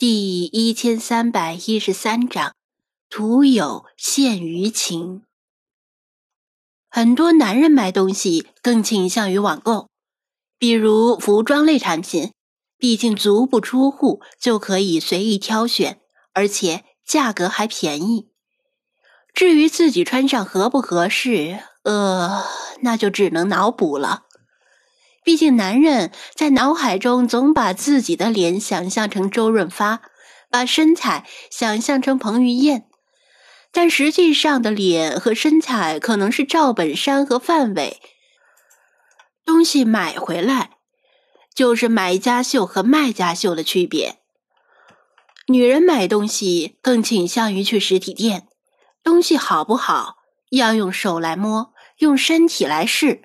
第一千三百一十三章，徒有羡鱼情。很多男人买东西更倾向于网购，比如服装类产品，毕竟足不出户就可以随意挑选，而且价格还便宜。至于自己穿上合不合适，呃，那就只能脑补了。毕竟，男人在脑海中总把自己的脸想象成周润发，把身材想象成彭于晏，但实际上的脸和身材可能是赵本山和范伟。东西买回来，就是买家秀和卖家秀的区别。女人买东西更倾向于去实体店，东西好不好要用手来摸，用身体来试。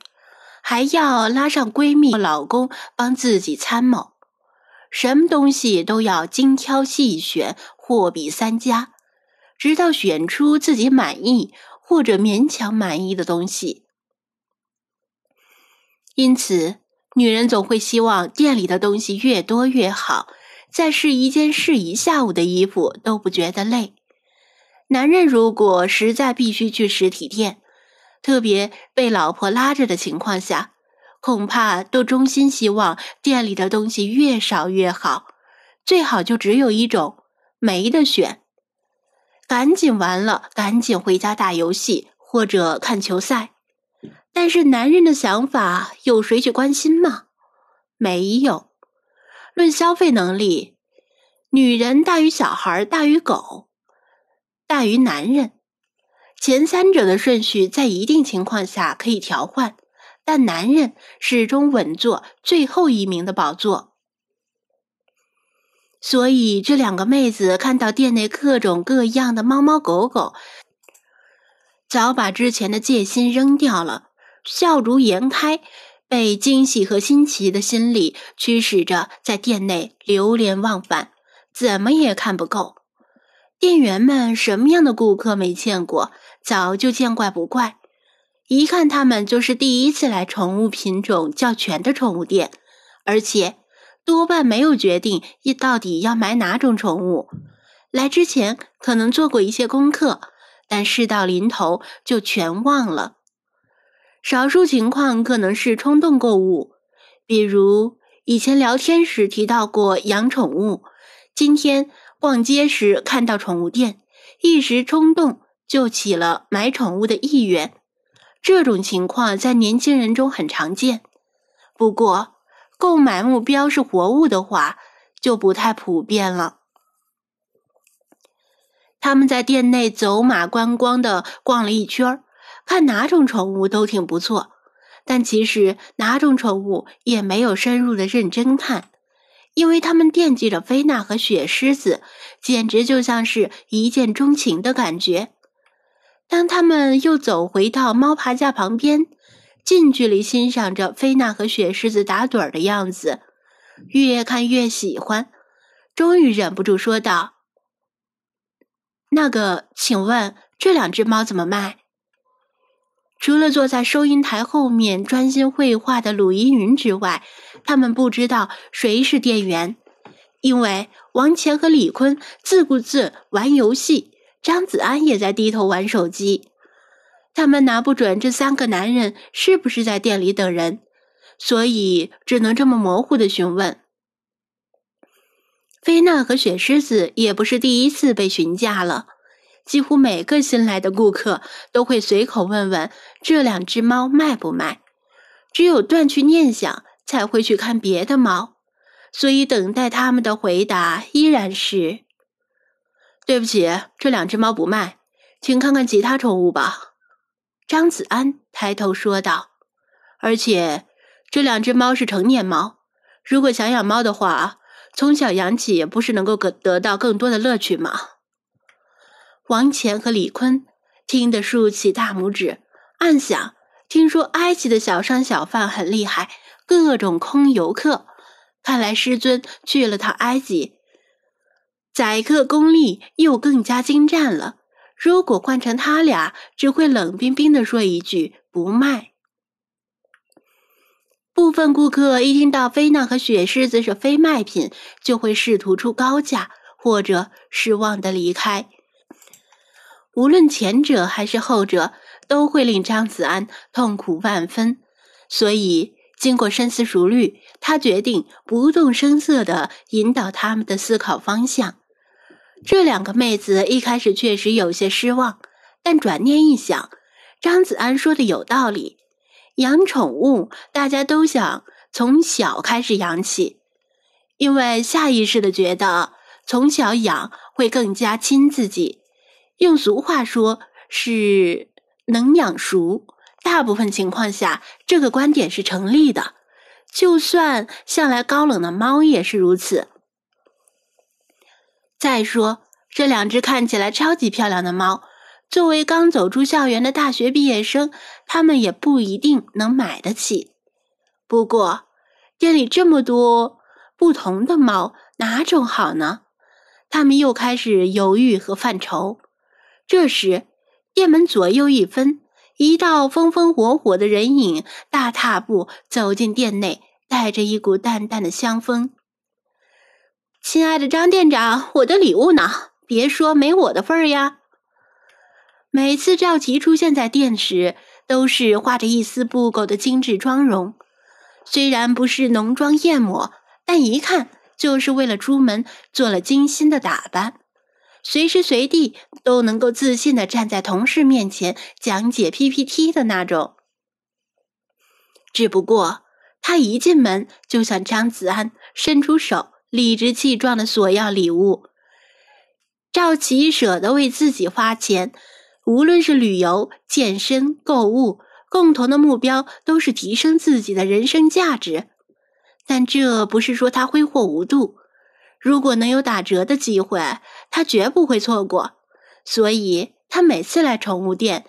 还要拉上闺蜜、老公帮自己参谋，什么东西都要精挑细选、货比三家，直到选出自己满意或者勉强满意的东西。因此，女人总会希望店里的东西越多越好，再试一件试一下午的衣服都不觉得累。男人如果实在必须去实体店，特别被老婆拉着的情况下，恐怕都衷心希望店里的东西越少越好，最好就只有一种，没得选。赶紧完了，赶紧回家打游戏或者看球赛。但是男人的想法有谁去关心吗？没有。论消费能力，女人大于小孩，大于狗，大于男人。前三者的顺序在一定情况下可以调换，但男人始终稳坐最后一名的宝座。所以这两个妹子看到店内各种各样的猫猫狗狗，早把之前的戒心扔掉了，笑逐颜开，被惊喜和新奇的心理驱使着，在店内流连忘返，怎么也看不够。店员们什么样的顾客没见过？早就见怪不怪，一看他们就是第一次来宠物品种较全的宠物店，而且多半没有决定一到底要买哪种宠物。来之前可能做过一些功课，但事到临头就全忘了。少数情况可能是冲动购物，比如以前聊天时提到过养宠物，今天逛街时看到宠物店，一时冲动。就起了买宠物的意愿，这种情况在年轻人中很常见。不过，购买目标是活物的话，就不太普遍了。他们在店内走马观光的逛了一圈，看哪种宠物都挺不错，但其实哪种宠物也没有深入的认真看，因为他们惦记着菲娜和雪狮子，简直就像是一见钟情的感觉。当他们又走回到猫爬架旁边，近距离欣赏着菲娜和雪狮子打盹的样子，越看越喜欢，终于忍不住说道：“那个，请问这两只猫怎么卖？”除了坐在收银台后面专心绘画的鲁依云之外，他们不知道谁是店员，因为王乾和李坤自顾自玩游戏。张子安也在低头玩手机，他们拿不准这三个男人是不是在店里等人，所以只能这么模糊的询问。菲娜和雪狮子也不是第一次被询价了，几乎每个新来的顾客都会随口问问这两只猫卖不卖，只有断去念想才会去看别的猫，所以等待他们的回答依然是。对不起，这两只猫不卖，请看看其他宠物吧。”张子安抬头说道。“而且这两只猫是成年猫，如果想养猫的话，从小养起不是能够得得到更多的乐趣吗？”王乾和李坤听得竖起大拇指，暗想：听说埃及的小商小贩很厉害，各种空游客，看来师尊去了趟埃及。宰客功力又更加精湛了。如果换成他俩，只会冷冰冰的说一句“不卖”。部分顾客一听到菲娜和雪狮子是非卖品，就会试图出高价，或者失望的离开。无论前者还是后者，都会令张子安痛苦万分。所以，经过深思熟虑，他决定不动声色地引导他们的思考方向。这两个妹子一开始确实有些失望，但转念一想，张子安说的有道理。养宠物，大家都想从小开始养起，因为下意识的觉得从小养会更加亲自己。用俗话说，是能养熟。大部分情况下，这个观点是成立的。就算向来高冷的猫也是如此。再说，这两只看起来超级漂亮的猫，作为刚走出校园的大学毕业生，他们也不一定能买得起。不过，店里这么多不同的猫，哪种好呢？他们又开始犹豫和犯愁。这时，店门左右一分。一道风风火火的人影大踏步走进店内，带着一股淡淡的香风。亲爱的张店长，我的礼物呢？别说没我的份儿呀！每次赵琪出现在店时，都是画着一丝不苟的精致妆容，虽然不是浓妆艳抹，但一看就是为了出门做了精心的打扮。随时随地都能够自信的站在同事面前讲解 PPT 的那种。只不过他一进门就向张子安伸出手，理直气壮的索要礼物。赵琪舍得为自己花钱，无论是旅游、健身、购物，共同的目标都是提升自己的人生价值。但这不是说他挥霍无度。如果能有打折的机会，他绝不会错过。所以，他每次来宠物店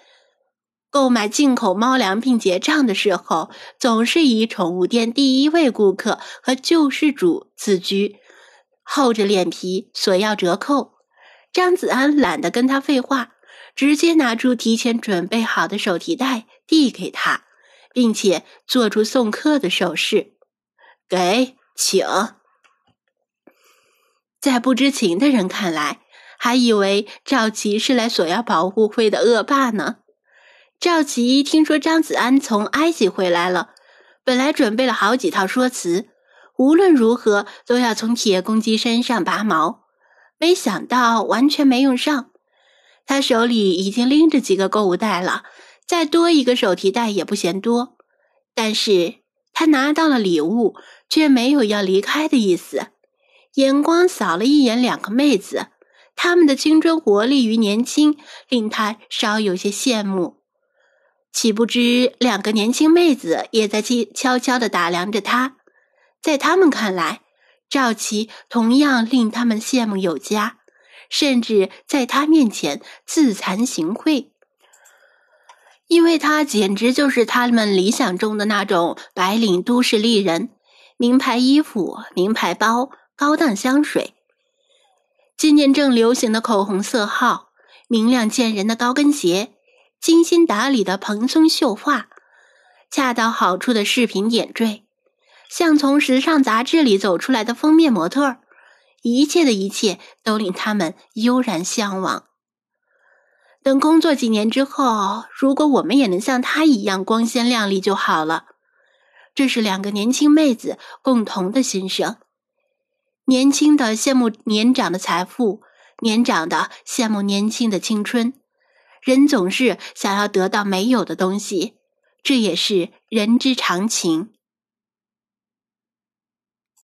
购买进口猫粮并结账的时候，总是以宠物店第一位顾客和救世主自居，厚着脸皮索要折扣。张子安懒得跟他废话，直接拿出提前准备好的手提袋递给他，并且做出送客的手势：“给，请。”在不知情的人看来，还以为赵琪是来索要保护费的恶霸呢。赵琪听说张子安从埃及回来了，本来准备了好几套说辞，无论如何都要从铁公鸡身上拔毛，没想到完全没用上。他手里已经拎着几个购物袋了，再多一个手提袋也不嫌多。但是他拿到了礼物，却没有要离开的意思。眼光扫了一眼两个妹子，她们的青春活力与年轻令他稍有些羡慕。岂不知两个年轻妹子也在悄悄地打量着他。在他们看来，赵琪同样令他们羡慕有加，甚至在他面前自惭形秽，因为他简直就是他们理想中的那种白领都市丽人，名牌衣服，名牌包。高档香水，今年正流行的口红色号，明亮见人的高跟鞋，精心打理的蓬松秀发，恰到好处的饰品点缀，像从时尚杂志里走出来的封面模特一切的一切都令他们悠然向往。等工作几年之后，如果我们也能像她一样光鲜亮丽就好了。这是两个年轻妹子共同的心声。年轻的羡慕年长的财富，年长的羡慕年轻的青春。人总是想要得到没有的东西，这也是人之常情。